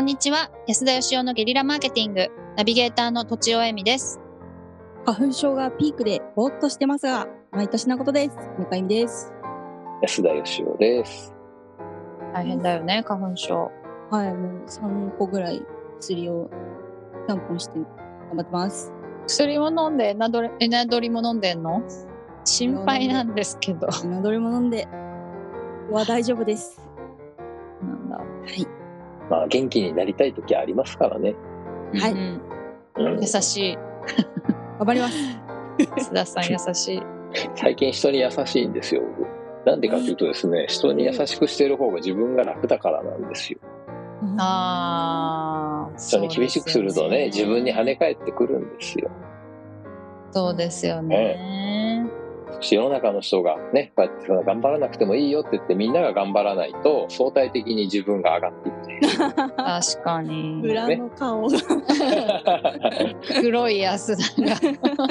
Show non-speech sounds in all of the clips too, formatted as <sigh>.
こんにちは安田義雄のゲリラマーケティングナビゲーターの土地尾恵美です花粉症がピークでぼーっとしてますが、毎年のことです。向井美です。安田義雄です。大変だよね花粉症はい、もう3個ぐらい薬を3本して頑張ってます。薬も飲んでエナドリエナドリも飲んでんの心配なんですけど今どれも飲んで、は大丈夫です。なんだはい。まあ元気になりたい時ありますからね。はいうんうん優しい <laughs> 頑張ります。安田さん優しい最近人に優しいんですよ。僕なんでかというとですね、人に優しくしてる方が自分が楽だからなんですよ。ああ人に厳しくするとね、自分に跳ね返ってくるんですよ。そうですよね、世の中の人がね、こうやって頑張らなくてもいいよって言ってみんなが頑張らないと相対的に自分が上がっていって。確かに。裏の顔が。黒い安田がということ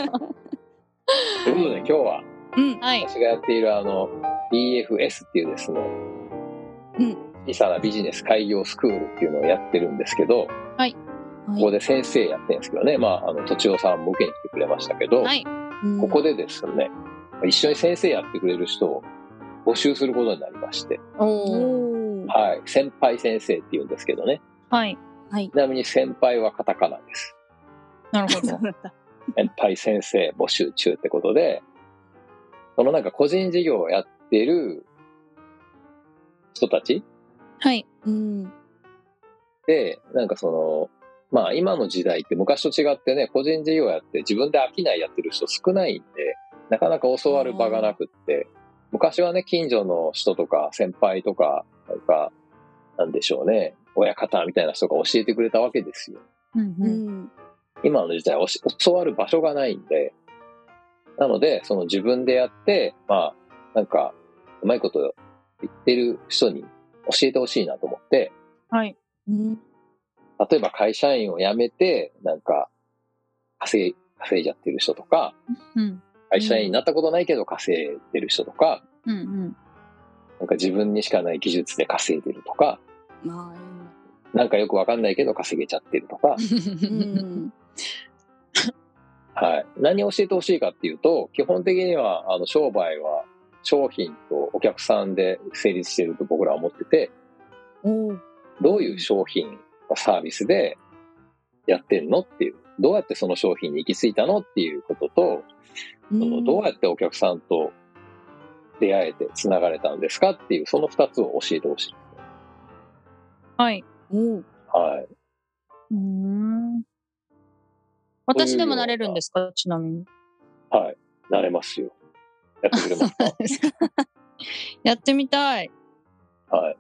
で今日はうん。はい。私がやっているあの BFS っていうですね、うん。小さなビジネス開業スクールっていうのをやってるんですけど、はい。ここで先生やってるんですけどね、まあ、あの、とちおさんも受けに来てくれましたけど、はい。うん。ここでですね、一緒に先生やってくれる人を募集することになりまして、おおおーはい、先輩先生って言うんですけどね、はいはいち。なみに先輩はカタカナです。なるほど。<laughs> 先輩先生募集中ってことで、そのなんか個人事業をやってる人たち？はいうん。で、なんかその、まあ今の時代って昔と違ってね、個人事業やって自分で商いやってる人少ないんで、なかなか教わる場がなくって、昔はね、近所の人とか先輩とか、なんか、なんでしょうね、親方みたいな人が教えてくれたわけですよ。うんううん。ん。今の時代教わる場所がないんで、なので、その自分でやって、まあ、なんか、うまいこと言ってる人に教えてほしいなと思って、はい。うん。例えば会社員を辞めて、なんか、稼い、稼いじゃってる人とか、うん。会社員になったことないけど稼いでる人とか、うんうんなんか自分にしかない技術で稼いでるとか、まなんかよくわかんないけど稼げちゃってるとか。はい。何を教えてほしいかっていうと、基本的には、あの、商売は商品とお客さんで成立していると僕らは思ってて、どういう商品、サービスでやってんのっていう、どうやってその商品に行き着いたのっていうことと、そのどうやってお客さんと出会えて繋がれたんですかっていう、その二つを教えてほしい。はい。はい。うん。私でもなれるんですか？ちなみに。はい。なれますよ。やってくれますか？<laughs> やってみたい。はい。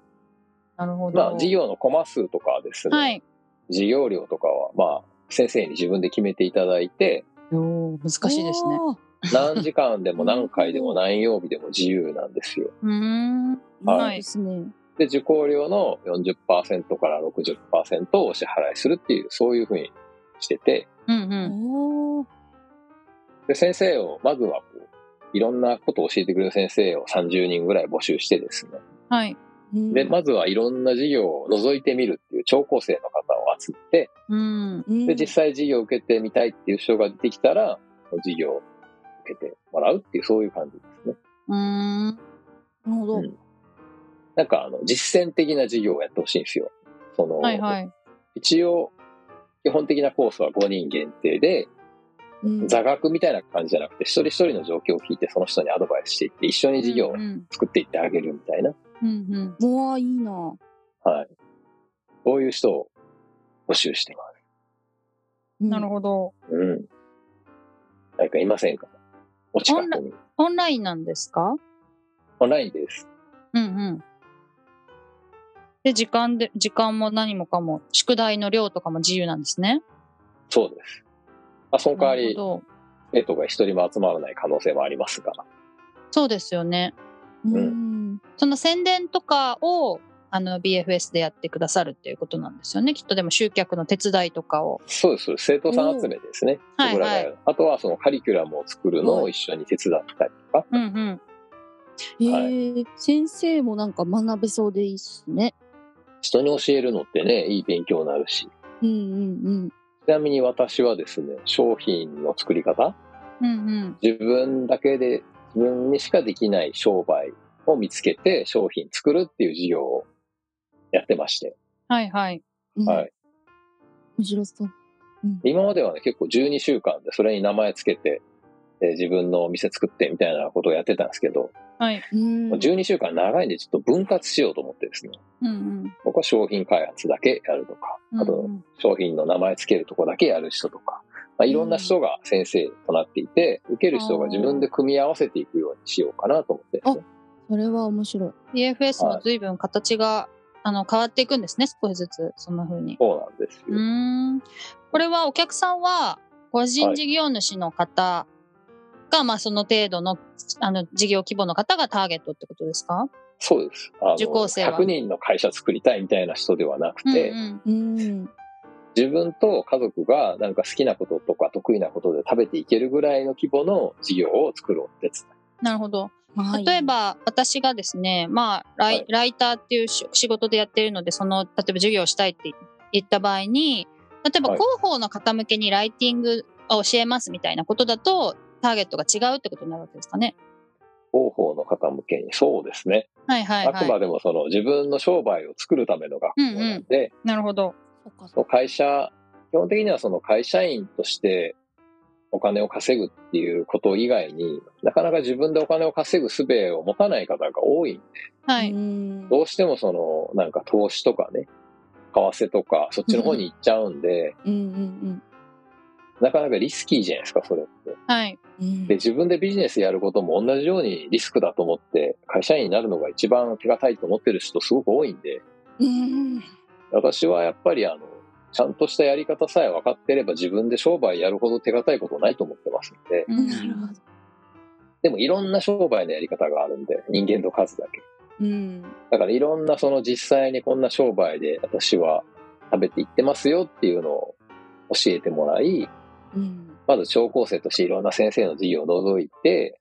なるほど。まあ、事業のコマ数とかはですね、はい。事業量とかは、まあ、先生に自分で決めていただいて、おー難しいですね何時間でも何回でも何曜日でも自由なんですよ。<laughs> うーん。はいいいですね。で、受講料の40%から60%をお支払いするっていう、そういうふうにしてて、うんうん。で、先生を、まずはこう、いろんなことを教えてくれる先生を30人ぐらい募集してですね。はい。うんで、まずはいろんな事業を覗いてみるっていう聴講生の方を集めて、うん。うんで、実際事業を受けてみたいっていう人が出てきたら、事業を受けてもらうっていう、そういう感じですね。うーんなるほど。うんなんか、あの、実践的な事業をやってほしいんですよ。その、はいはい一応、基本的なコースは5人限定で、うん座学みたいな感じじゃなくて、一人一人の状況を聞いて、その人にアドバイスしていって、一緒に事業をうん作っていってあげるみたいな、うんうわーいいな。はい。そういう人を募集してます。うんなるど。ほどうん。誰かいませんか？お近くに。オンラインなんですか？オンラインです。うんうんで時間で時間も何もかも宿題の量とかも自由なんですね？そうです。まあ、その代わり、なるほど生徒が一人も集まらない可能性もありますが、そうですよねうん。その宣伝とかをあの BFS でやってくださるっていうことなんですよね。きっとでも集客の手伝いとかを。そうです。生徒さん集めですね。おー僕らがやるあとはそのカリキュラムを作るのを一緒に手伝ったりとか、うんうん。えー。先生もなんか学べそうでいいっすね。人に教えるのってね、いい勉強になるし。うんうん。ちなみに私はですね、商品の作り方。うんうん。自分だけで、自分にしかできない商売を見つけて商品作るっていう事業をやってまして。はいはい。うん。はい。面白そう。今まではね、結構12週間でそれに名前つけて、で自分のお店作ってみたいなことをやってたんですけど、はい。うん。12週間長いんでちょっと分割しようと思ってですね、うんうん。僕は商品開発だけやるとか、あとうん商品の名前つけるとこだけやる人とか、まあ、いろんな人が先生となっていて、受ける人が自分で組み合わせていくようにしようかなと思ってですね、それは面白い。DFS も随分形が、あの変わっていくんですね、少しずつ、そんな風に。そうなんですうん。これはお客さんは、個人事業主の方が、まあその程度の、あの、事業規模の方がターゲットってことですか？そうです。あの受講生は100人の会社作りたいみたいな人ではなくて、うんうんうん。自分と家族がなんか好きなこととか得意なことで食べていけるぐらいの規模の事業を作ろうってなるほど。はい例え、ば、私がですね、まあライ、はいライターっていうし仕事でやってるので、その、例えば授業をしたいって言った場合に、例えばはい広報の方向けにライティングを教えますみたいなことだと、ターゲットが違うってことになるわけですかね。広報の方向けにそうですね。はいはいあくはい。までもその自分の商売を作るための学校なんで、なるほど。そっかその会社、基本的にはその会社員としてお金を稼ぐっていうこと以外になかなか自分でお金を稼ぐ術を持たない方が多いんで、はい。うんどうしてもそのなんか投資とかね、為替とかそっちの方に行っちゃうんで、うんうんなかなかリスキーじゃないですか、それって。はい。うん。で、自分でビジネスやることも同じようにリスクだと思って、会社員になるのが一番手堅いと思ってる人すごく多いんで、うん。私はやっぱりあの、ちゃんとしたやり方さえ分かってれば自分で商売やるほど手堅いことないと思ってますので、うんなるほど。でもいろんな商売のやり方があるんで、人間の数だけ。うん。だからいろんなその実際にこんな商売で私は食べていってますよっていうのを教えてもらい、うん。まず聴講生としていろんな先生の授業を覗いて、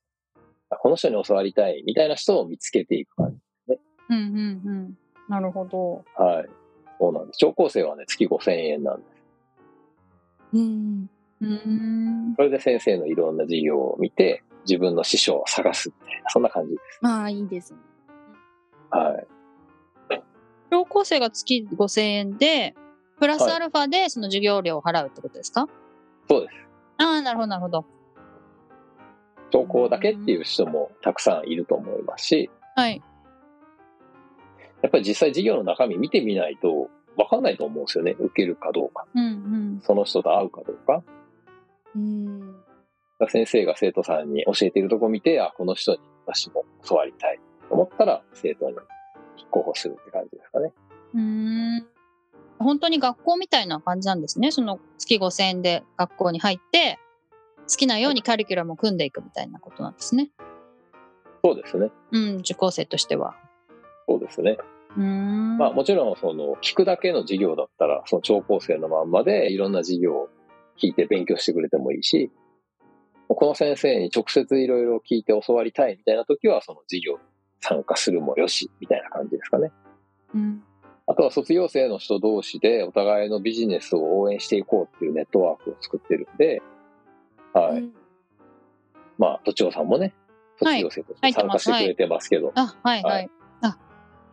この人に教わりたいみたいな人を見つけていく感じ。うんうんうん。なるほど。はい。そうなんです。聴講生はね、月5000円なんです。うん。うーん。それで先生のいろんな授業を見て、自分の師匠を探すみたいな、そんな感じです。まあいいですね。はい。高校生が月5000円で、プラスアルファでその授業料を払うってことですか、そうです。ああ、なるほど、なるほど。聴講だけっていう人もたくさんいると思いますし、はい。やっぱり実際授業の中身見てみないと分かんないと思うんですよね。受けるかどうか。うんうん。その人と会うかどうか。うん。先生が生徒さんに教えているとこ見て、あ、この人に私も教わりたいと思ったら、生徒に候補するって感じですかね。うーん。本当に学校みたいな感じなんですね。その月5000円で学校に入って、好きなようにカリキュラムを組んでいくみたいなことなんですね。そうですね。うん、受講生としては。そうですね。まあもちろん、その、聞くだけの授業だったら、その聴講生のまんまでいろんな授業を聞いて勉強してくれてもいいし、この先生に直接いろいろ聞いて教わりたいみたいな時は、その授業参加するもよし、みたいな感じですかね。うん。あとは卒業生の人同士でお互いのビジネスを応援していこうっていうネットワークを作ってるんで、はい。うんまあ、都庁さんもね、はい卒業生として参加してくれてますけど、あ、はいはい。はいあ、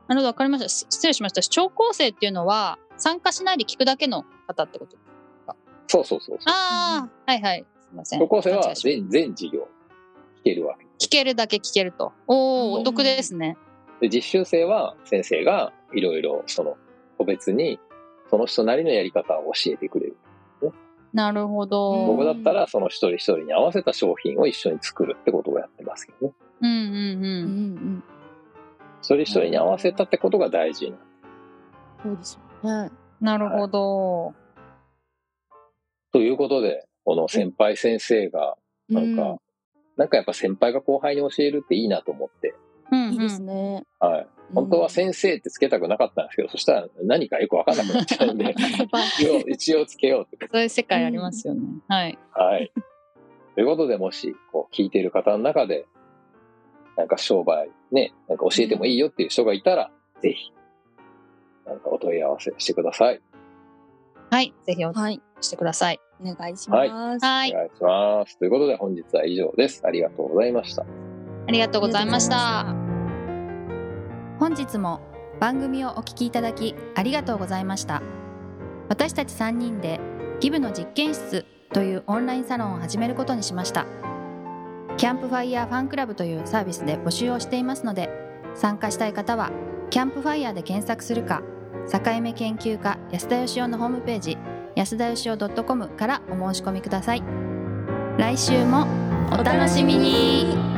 なるほど、わかりました。し失礼しました。聴講生っていうのは、参加しないで聞くだけの方ってこと？そうそうそうそう。ああ、はいはい。すみません。高校生は全全授業聞けるわけ。た聞けるだけ聞けると。おお、うんお得ですね。で、実習生は先生がいろいろその個別にその人なりのやり方を教えてくれる。なるほど。僕だったらその一人一人に合わせた商品を一緒に作るってことをやってますけどね。うんうんうんうん。一人一人に合わせたってことが大事な。そうですよね。うん。なるほど。ということで、この先輩先生が、なんか、なんかやっぱ先輩が後輩に教えるっていいなと思って、うん、うん。いいですね。はい。本当は先生ってつけたくなかったんですけど、そしたら何かよくわかんなくなっちゃうんで、<laughs> 一応、一応つけようってそういう世界ありますよね。はい。はい。ということで、もし、こう、聞いている方の中で、なんか商売、ね、なんか教えてもいいよっていう人がいたら、ぜひ、なんかお問い合わせしてください。はい。ぜひおはい。してください。お願いします。はい。お願いします。ということで本日は以上です。ありがとうございました。ありがとうございました。本日も番組をお聞きいただきありがとうございました私たち3人でギブの実験室というオンラインサロンを始めることにしましたキャンプファイヤーファンクラブというサービスで募集をしていますので参加したい方はキャンプファイヤーで検索するか境目研究家安田義雄のホームページ安田義雄 .com からお申し込みください。来週もお楽しみに。